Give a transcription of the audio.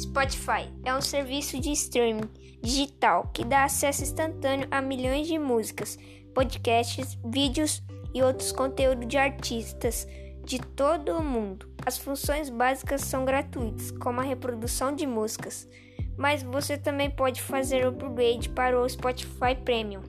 Spotify é um serviço de streaming digital que dá acesso instantâneo a milhões de músicas, podcasts, vídeos e outros conteúdos de artistas de todo o mundo. As funções básicas são gratuitas, como a reprodução de músicas, mas você também pode fazer o upgrade para o Spotify Premium.